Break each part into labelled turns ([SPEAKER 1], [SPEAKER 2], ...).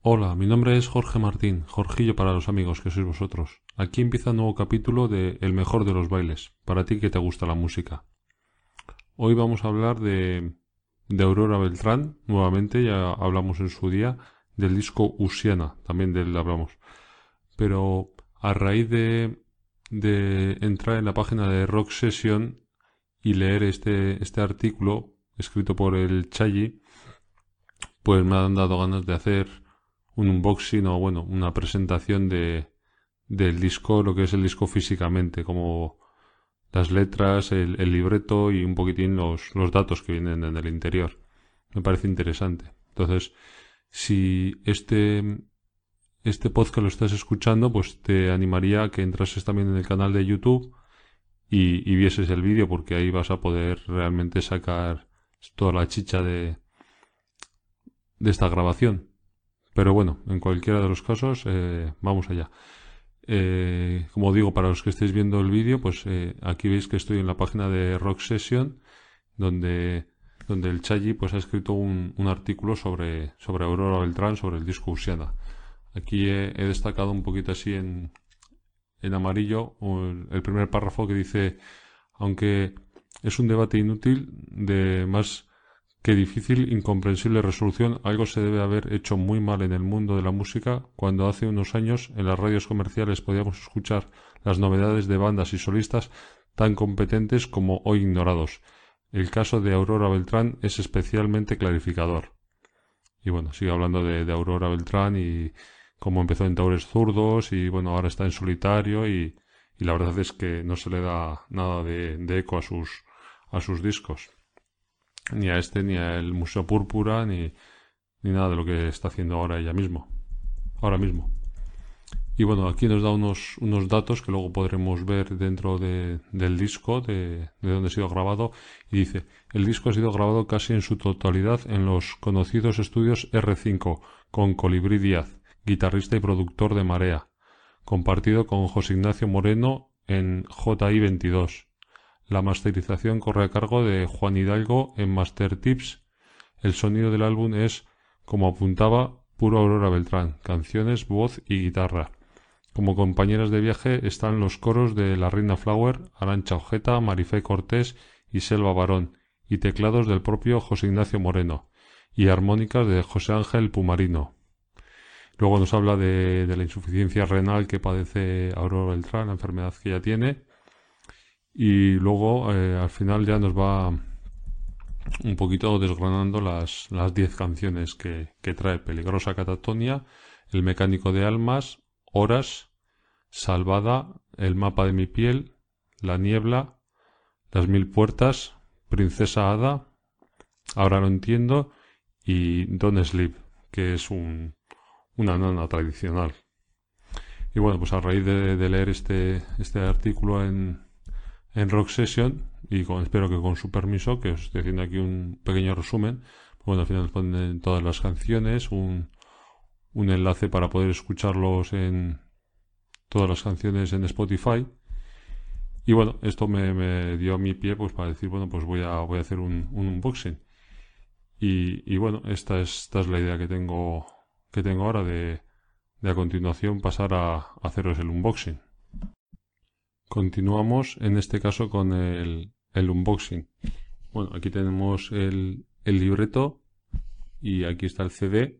[SPEAKER 1] Hola, mi nombre es Jorge Martín, Jorgillo para los amigos que sois vosotros. Aquí empieza un nuevo capítulo de El mejor de los bailes, para ti que te gusta la música. Hoy vamos a hablar de, de Aurora Beltrán, nuevamente, ya hablamos en su día, del disco Usiana, también de él hablamos. Pero a raíz de, de entrar en la página de Rock Session y leer este, este artículo escrito por el Chayi, pues me han dado ganas de hacer un unboxing o bueno, una presentación de, del disco, lo que es el disco físicamente, como las letras, el, libreto y un poquitín los, los datos que vienen en el interior. Me parece interesante. Entonces, si este, este podcast lo estás escuchando, pues te animaría a que entrases también en el canal de YouTube y, y vieses el vídeo, porque ahí vas a poder realmente sacar toda la chicha de, de esta grabación. Pero bueno, en cualquiera de los casos, eh, vamos allá. Eh, como digo, para los que estéis viendo el vídeo, pues eh, aquí veis que estoy en la página de Rock Session, donde, donde el Chayi pues, ha escrito un, artículo sobre, sobre Aurora Beltrán, sobre el disco Usiana. Aquí he, destacado un poquito así en, en amarillo el primer párrafo que dice, aunque es un debate inútil de más Qué difícil, incomprensible resolución, algo se debe haber hecho muy mal en el mundo de la música cuando hace unos años en las radios comerciales podíamos escuchar las novedades de bandas y solistas tan competentes como hoy ignorados. El caso de Aurora Beltrán es especialmente clarificador. Y bueno, sigue hablando de, Aurora Beltrán y cómo empezó en Taures Zurdos y bueno, ahora está en solitario y, la verdad es que no se le da nada de, de eco a sus, a sus discos ni a este, ni al Museo Púrpura, ni, ni nada de lo que está haciendo ahora ella mismo. Ahora mismo. Y bueno, aquí nos da unos, unos datos que luego podremos ver dentro de, del disco, de, de donde ha sido grabado. Y dice, el disco ha sido grabado casi en su totalidad en los conocidos estudios R5, con Colibrí Díaz, guitarrista y productor de Marea, compartido con José Ignacio Moreno en JI 22. La masterización corre a cargo de Juan Hidalgo en Master Tips. El sonido del álbum es, como apuntaba, puro Aurora Beltrán, canciones, voz y guitarra. Como compañeras de viaje están los coros de La Reina Flower, Arancha Ojeta, Marifé Cortés y Selva Barón, y teclados del propio José Ignacio Moreno, y armónicas de José Ángel Pumarino. Luego nos habla de, de la insuficiencia renal que padece Aurora Beltrán, la enfermedad que ella tiene, y luego eh, al final ya nos va un poquito desgranando las 10 canciones que, que, trae Peligrosa Catatonia, El Mecánico de Almas, Horas, Salvada, El Mapa de mi Piel, La Niebla, Las Mil Puertas, Princesa Hada, Ahora lo entiendo y Don't Sleep, que es un, una nana tradicional. Y bueno, pues a raíz de, leer este, este artículo en, en Rock Session y con, espero que con su permiso, que os estoy haciendo aquí un pequeño resumen. Bueno, al final ponen todas las canciones, un, un enlace para poder escucharlos en todas las canciones en Spotify. Y bueno, esto me, dio a mi pie pues para decir, bueno, pues voy a, voy a hacer un, un unboxing. Y, y, bueno, esta es, esta es la idea que tengo, que tengo ahora de, de a continuación pasar a haceros el unboxing. Continuamos en este caso con el, unboxing. Bueno, aquí tenemos el, el, libreto y aquí está el CD.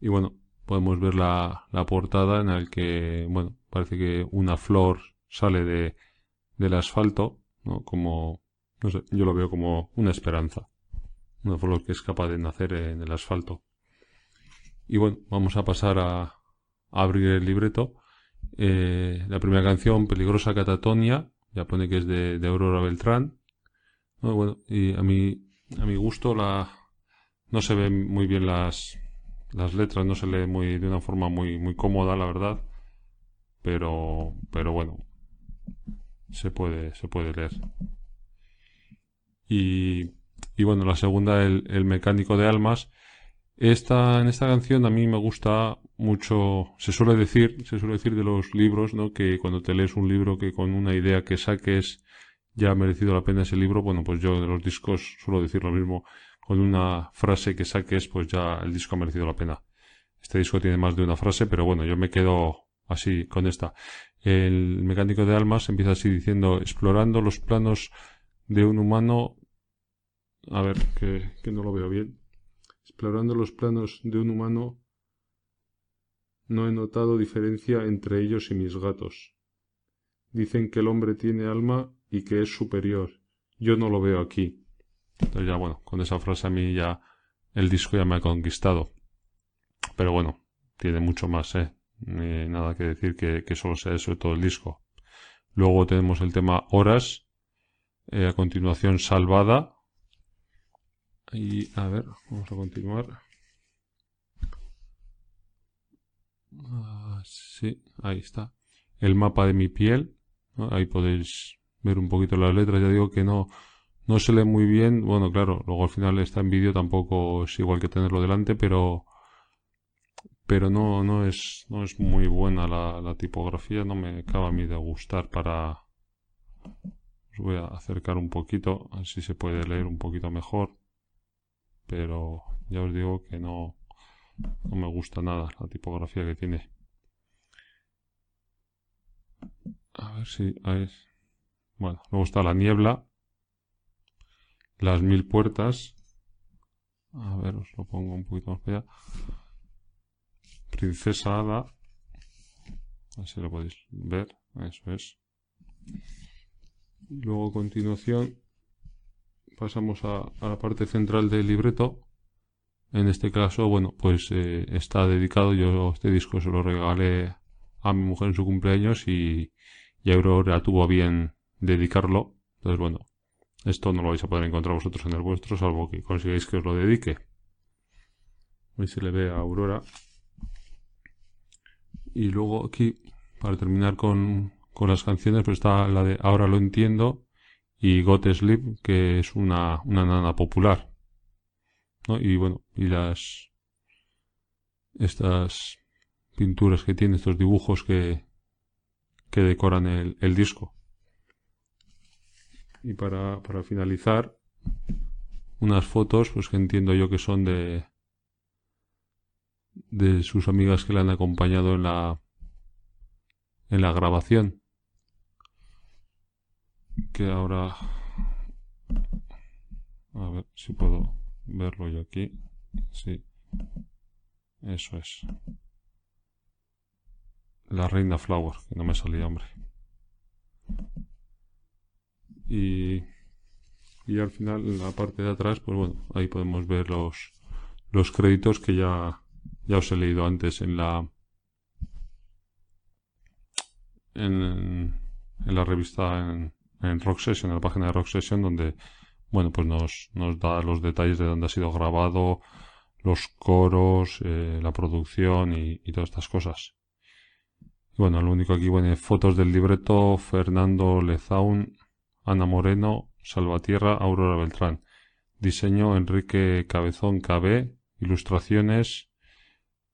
[SPEAKER 1] Y bueno, podemos ver la, la portada en la que, bueno, parece que una flor sale de, del asfalto, ¿no? Como, no sé, yo lo veo como una esperanza. Una flor que es capaz de nacer en el asfalto. Y bueno, vamos a pasar a, a abrir el libreto eh, la primera canción, Peligrosa Catatonia, ya pone que es de, Aurora Beltrán. bueno, y a mi, a mi gusto la, no se ven muy bien las, las letras, no se lee muy, de una forma muy, muy cómoda, la verdad. Pero, pero bueno, se puede, se puede leer. Y, y bueno, la segunda, el, el mecánico de almas, esta, en esta canción a mí me gusta mucho, se suele decir, se suele decir de los libros, ¿no? Que cuando te lees un libro que con una idea que saques ya ha merecido la pena ese libro, bueno, pues yo de los discos suelo decir lo mismo, con una frase que saques, pues ya el disco ha merecido la pena. Este disco tiene más de una frase, pero bueno, yo me quedo así con esta. El mecánico de almas empieza así diciendo, explorando los planos de un humano... A ver, que, que no lo veo bien. Explorando los planos de un humano, no he notado diferencia entre ellos y mis gatos. Dicen que el hombre tiene alma y que es superior. Yo no lo veo aquí. Entonces ya bueno, con esa frase a mí ya el disco ya me ha conquistado. Pero bueno, tiene mucho más, ¿eh? nada que decir que, solo sea eso todo el disco. Luego tenemos el tema Horas, eh, a continuación Salvada. Y a ver, vamos a continuar. Ah, sí, ahí está. El mapa de mi piel. Ahí podéis ver un poquito las letras. Ya digo que no, no se lee muy bien. Bueno, claro, luego al final está en vídeo, tampoco es igual que tenerlo delante, pero pero no, no, es, no es muy buena la, la tipografía, no me acaba a mí de gustar para... Os voy a acercar un poquito, así se puede leer un poquito mejor, pero ya os digo que no, no me gusta nada la tipografía que tiene. A ver si... Ahí Bueno, luego está la niebla, las mil puertas. A ver, os lo pongo un poquito más allá. Princesa Ada. Así lo podéis ver. Eso es. Luego a continuación pasamos a, la parte central del libreto. En este caso, bueno, pues eh, está dedicado. Yo este disco se lo regalé a mi mujer en su cumpleaños y, Aurora tuvo bien dedicarlo. Entonces, bueno, esto no lo vais a poder encontrar vosotros en el vuestro, salvo que consigáis que os lo dedique. Hoy se le ve a Aurora. Y luego aquí, para terminar con, con las canciones, pues está la de Ahora lo entiendo y Got Sleep, que es una, una nana popular. ¿no? Y bueno, y las estas pinturas que tiene, estos dibujos que, que decoran el, el disco. Y para, para finalizar, unas fotos, pues que entiendo yo que son de, de sus amigas que le han acompañado en la en la grabación que ahora a ver si puedo verlo yo aquí. Sí eso es. La reina flower que no me salía hombre. Y y al final en la parte de atrás pues bueno ahí podemos ver los los créditos que ya ya os he leído antes en la en, en la revista en, en, Rock Session, en la página de Rock Session, donde bueno pues nos, nos da los detalles de dónde ha sido grabado, los coros, eh, la producción y, todas estas cosas. Y bueno, lo único aquí, bueno, fotos del libreto, Fernando Lezaun, Ana Moreno, Salvatierra, Aurora Beltrán. Diseño Enrique Cabezón KB, ilustraciones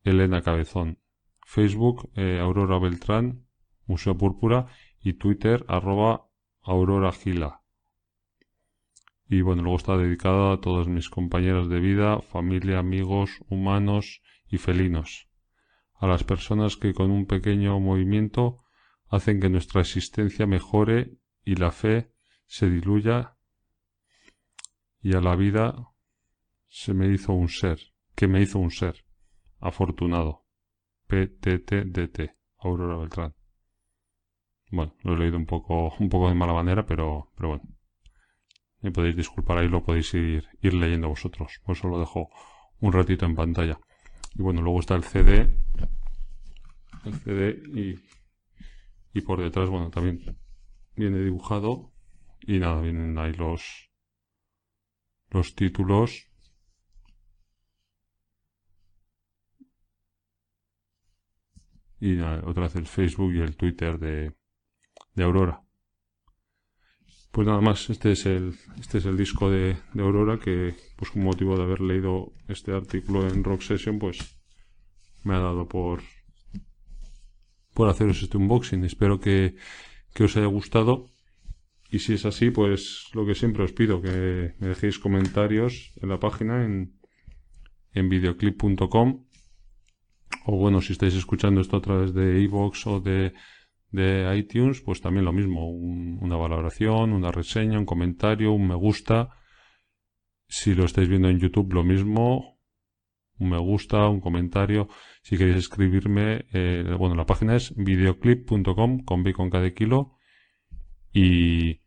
[SPEAKER 1] Elena Cabezón. Facebook, eh, Aurora Beltrán, Museo Púrpura y Twitter, arroba Aurora Gila. Y bueno, luego está dedicada a todas mis compañeras de vida, familia, amigos, humanos y felinos. A las personas que con un pequeño movimiento hacen que nuestra existencia mejore y la fe se diluya y a la vida se me hizo un ser, que me hizo un ser. Afortunado. PTTDT. Aurora Beltrán. Bueno, lo he leído un poco, un poco de mala manera, pero, pero bueno. Me podéis disculpar ahí, lo podéis ir, leyendo vosotros. Por eso lo dejo un ratito en pantalla. Y bueno, luego está el CD. El CD y, y por detrás, bueno, también viene dibujado. Y nada, vienen ahí los, los títulos y otra vez el Facebook y el Twitter de, de Aurora. Pues nada más, este es el, este es el disco de, de, Aurora que, pues con motivo de haber leído este artículo en Rock Session, pues me ha dado por, por haceros este unboxing. Espero que, que os haya gustado. Y si es así, pues lo que siempre os pido, que me dejéis comentarios en la página en, en videoclip.com O bueno, si estáis escuchando esto a través de iVoox o de, de iTunes, pues también lo mismo. una valoración, una reseña, un comentario, un me gusta. Si lo estáis viendo en YouTube, lo mismo. Un me gusta, un comentario. Si queréis escribirme, eh, bueno, la página es videoclip.com con B con cada kilo. Y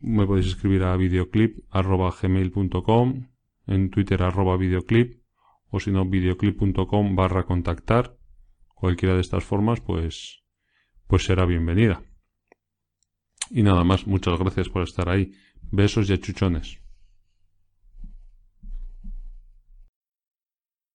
[SPEAKER 1] me podéis escribir a videoclip.gmail.com, en Twitter arroba videoclip, o si no, videoclip.com barra contactar. Cualquiera de estas formas, pues, pues será bienvenida. Y nada más, muchas gracias por estar ahí. Besos y achuchones.